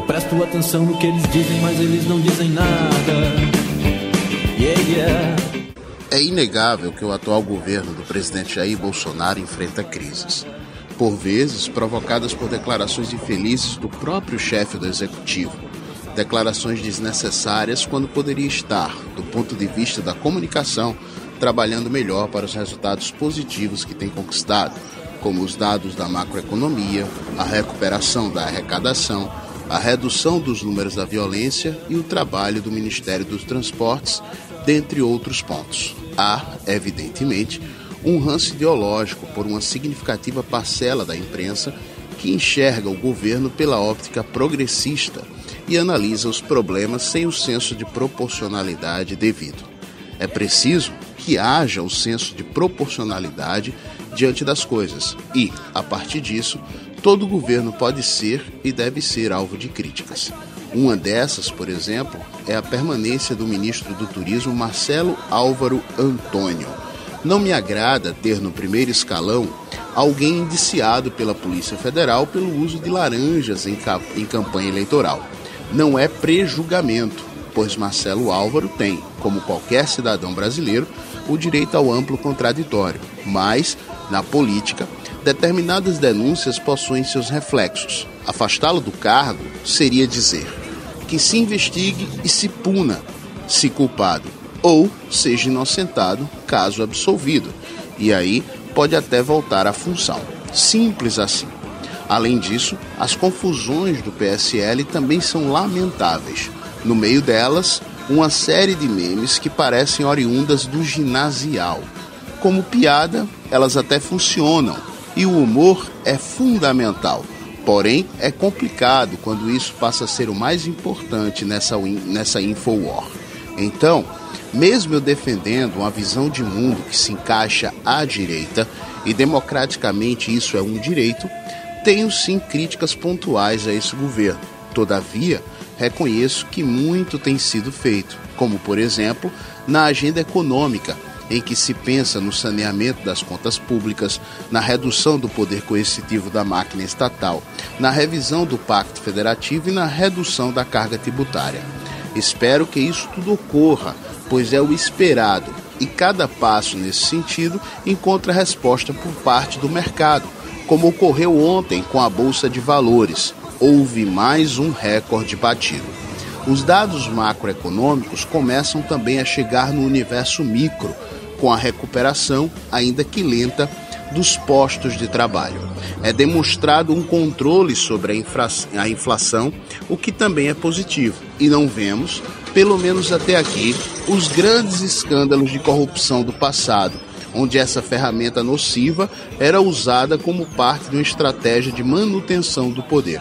Eu presto atenção no que eles dizem, mas eles não dizem nada. Yeah, yeah. É inegável que o atual governo do presidente Jair Bolsonaro enfrenta crises, por vezes provocadas por declarações infelizes do próprio chefe do executivo, declarações desnecessárias quando poderia estar, do ponto de vista da comunicação, trabalhando melhor para os resultados positivos que tem conquistado, como os dados da macroeconomia, a recuperação da arrecadação, a redução dos números da violência e o trabalho do Ministério dos Transportes, dentre outros pontos. Há, evidentemente, um ranço ideológico por uma significativa parcela da imprensa que enxerga o governo pela óptica progressista e analisa os problemas sem o senso de proporcionalidade devido. É preciso que haja o senso de proporcionalidade diante das coisas e, a partir disso, todo governo pode ser e deve ser alvo de críticas. Uma dessas, por exemplo, é a permanência do ministro do Turismo Marcelo Álvaro Antônio. Não me agrada ter no primeiro escalão alguém indiciado pela Polícia Federal pelo uso de laranjas em, em campanha eleitoral. Não é prejulgamento, pois Marcelo Álvaro tem, como qualquer cidadão brasileiro, o direito ao amplo contraditório, mas, na política, determinadas denúncias possuem seus reflexos. Afastá-lo do cargo seria dizer que se investigue e se puna, se culpado, ou seja inocentado, caso absolvido, e aí pode até voltar à função. Simples assim. Além disso, as confusões do PSL também são lamentáveis. No meio delas, uma série de memes que parecem oriundas do ginasial. Como piada, elas até funcionam, e o humor é fundamental. Porém, é complicado quando isso passa a ser o mais importante nessa, nessa Infowar. Então, mesmo eu defendendo uma visão de mundo que se encaixa à direita, e democraticamente isso é um direito, tenho sim críticas pontuais a esse governo. Todavia, reconheço que muito tem sido feito, como por exemplo na agenda econômica, em que se pensa no saneamento das contas públicas, na redução do poder coercitivo da máquina estatal, na revisão do Pacto Federativo e na redução da carga tributária. Espero que isso tudo ocorra, pois é o esperado, e cada passo nesse sentido encontra resposta por parte do mercado, como ocorreu ontem com a Bolsa de Valores, houve mais um recorde batido. Os dados macroeconômicos começam também a chegar no universo micro, com a recuperação, ainda que lenta, dos postos de trabalho. É demonstrado um controle sobre a, a inflação, o que também é positivo. E não vemos, pelo menos até aqui, os grandes escândalos de corrupção do passado, onde essa ferramenta nociva era usada como parte de uma estratégia de manutenção do poder.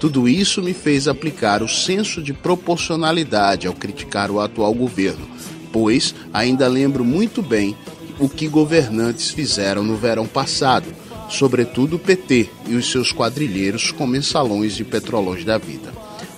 Tudo isso me fez aplicar o senso de proporcionalidade ao criticar o atual governo, pois ainda lembro muito bem o que governantes fizeram no verão passado, sobretudo o PT e os seus quadrilheiros com mensalões de petrolões da vida.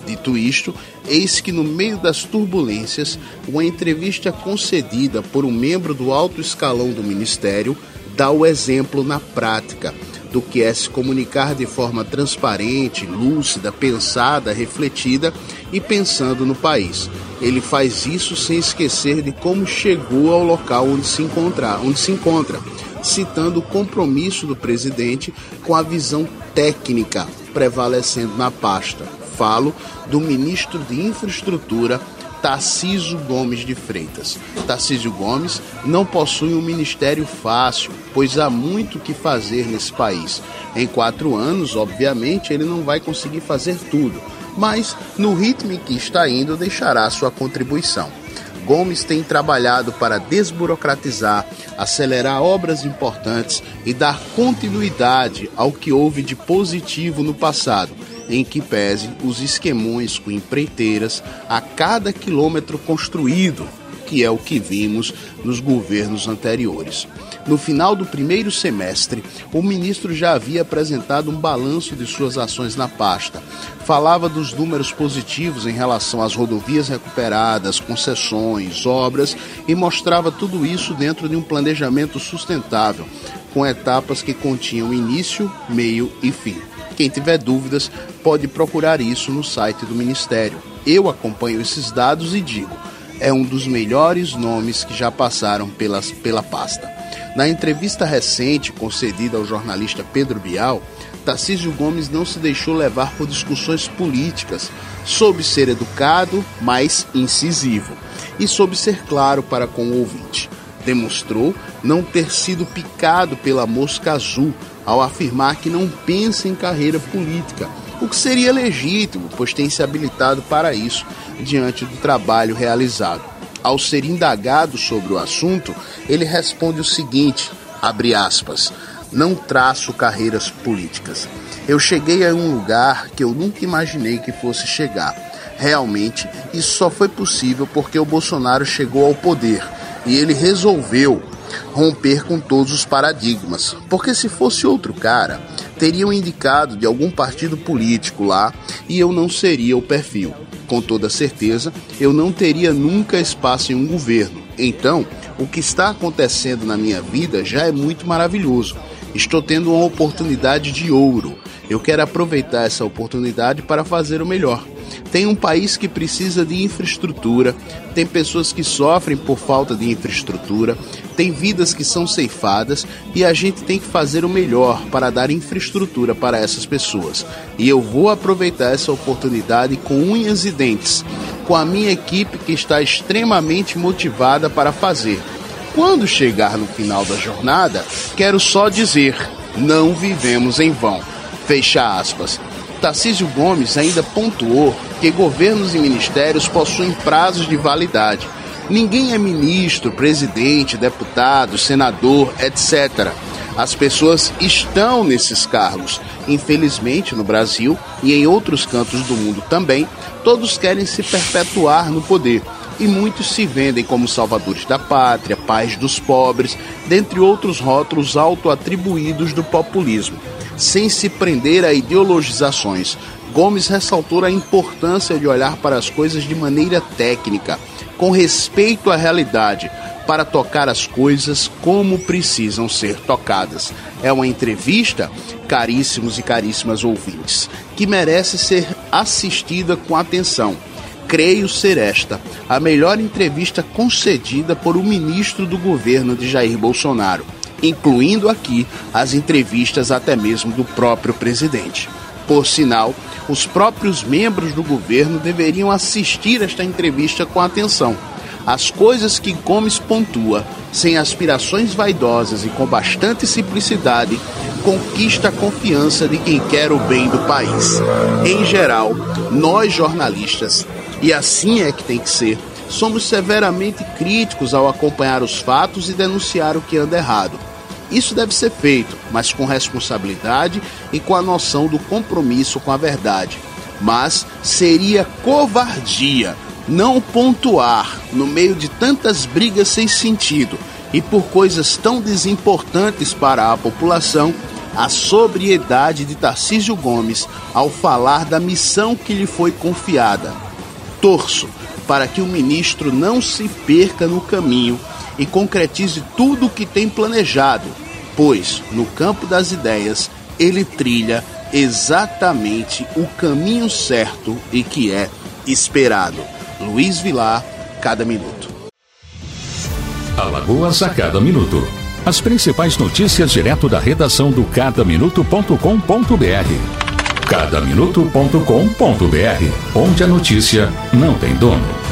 Dito isto, eis que no meio das turbulências, uma entrevista concedida por um membro do alto escalão do ministério dá o exemplo na prática do que é se comunicar de forma transparente, lúcida, pensada, refletida e pensando no país. Ele faz isso sem esquecer de como chegou ao local onde se encontra, onde se encontra, citando o compromisso do presidente com a visão técnica prevalecendo na pasta. Falo do ministro de Infraestrutura Tarcísio Gomes de Freitas. Tarcísio Gomes não possui um ministério fácil, pois há muito que fazer nesse país. Em quatro anos, obviamente, ele não vai conseguir fazer tudo, mas no ritmo em que está indo, deixará sua contribuição. Gomes tem trabalhado para desburocratizar, acelerar obras importantes e dar continuidade ao que houve de positivo no passado em que pese os esquemões com empreiteiras a cada quilômetro construído, que é o que vimos nos governos anteriores. No final do primeiro semestre, o ministro já havia apresentado um balanço de suas ações na pasta. Falava dos números positivos em relação às rodovias recuperadas, concessões, obras e mostrava tudo isso dentro de um planejamento sustentável, com etapas que continham início, meio e fim. Quem tiver dúvidas pode procurar isso no site do Ministério. Eu acompanho esses dados e digo: é um dos melhores nomes que já passaram pelas, pela pasta. Na entrevista recente concedida ao jornalista Pedro Bial, Tarcísio Gomes não se deixou levar por discussões políticas, soube ser educado, mas incisivo, e soube ser claro para com o ouvinte. Demonstrou não ter sido picado pela mosca azul ao afirmar que não pensa em carreira política, o que seria legítimo, pois tem se habilitado para isso diante do trabalho realizado. Ao ser indagado sobre o assunto, ele responde o seguinte: abre aspas, não traço carreiras políticas. Eu cheguei a um lugar que eu nunca imaginei que fosse chegar. Realmente, isso só foi possível porque o Bolsonaro chegou ao poder e ele resolveu romper com todos os paradigmas. Porque se fosse outro cara, teriam indicado de algum partido político lá e eu não seria o perfil. Com toda certeza, eu não teria nunca espaço em um governo. Então, o que está acontecendo na minha vida já é muito maravilhoso. Estou tendo uma oportunidade de ouro. Eu quero aproveitar essa oportunidade para fazer o melhor. Tem um país que precisa de infraestrutura, tem pessoas que sofrem por falta de infraestrutura, tem vidas que são ceifadas e a gente tem que fazer o melhor para dar infraestrutura para essas pessoas. E eu vou aproveitar essa oportunidade com unhas e dentes, com a minha equipe que está extremamente motivada para fazer. Quando chegar no final da jornada, quero só dizer: não vivemos em vão. Fecha aspas. Tarcísio Gomes ainda pontuou que governos e ministérios possuem prazos de validade. Ninguém é ministro, presidente, deputado, senador, etc. As pessoas estão nesses cargos. Infelizmente, no Brasil e em outros cantos do mundo também, todos querem se perpetuar no poder e muitos se vendem como salvadores da pátria, pais dos pobres, dentre outros rótulos auto-atribuídos do populismo sem se prender a ideologizações. Gomes ressaltou a importância de olhar para as coisas de maneira técnica, com respeito à realidade, para tocar as coisas como precisam ser tocadas. É uma entrevista, caríssimos e caríssimas ouvintes, que merece ser assistida com atenção. Creio ser esta a melhor entrevista concedida por um ministro do governo de Jair Bolsonaro incluindo aqui as entrevistas até mesmo do próprio presidente. Por sinal, os próprios membros do governo deveriam assistir esta entrevista com atenção. As coisas que Gomes pontua, sem aspirações vaidosas e com bastante simplicidade, conquista a confiança de quem quer o bem do país. Em geral, nós jornalistas, e assim é que tem que ser, somos severamente críticos ao acompanhar os fatos e denunciar o que anda errado. Isso deve ser feito, mas com responsabilidade e com a noção do compromisso com a verdade. Mas seria covardia não pontuar no meio de tantas brigas sem sentido e por coisas tão desimportantes para a população a sobriedade de Tarcísio Gomes ao falar da missão que lhe foi confiada. Torço para que o ministro não se perca no caminho e concretize tudo o que tem planejado, pois, no campo das ideias, ele trilha exatamente o caminho certo e que é esperado. Luiz Vilar, cada minuto. Alagoas a cada minuto. As principais notícias direto da redação do cadaminuto.com.br. Cadaminuto.com.br, onde a notícia não tem dono.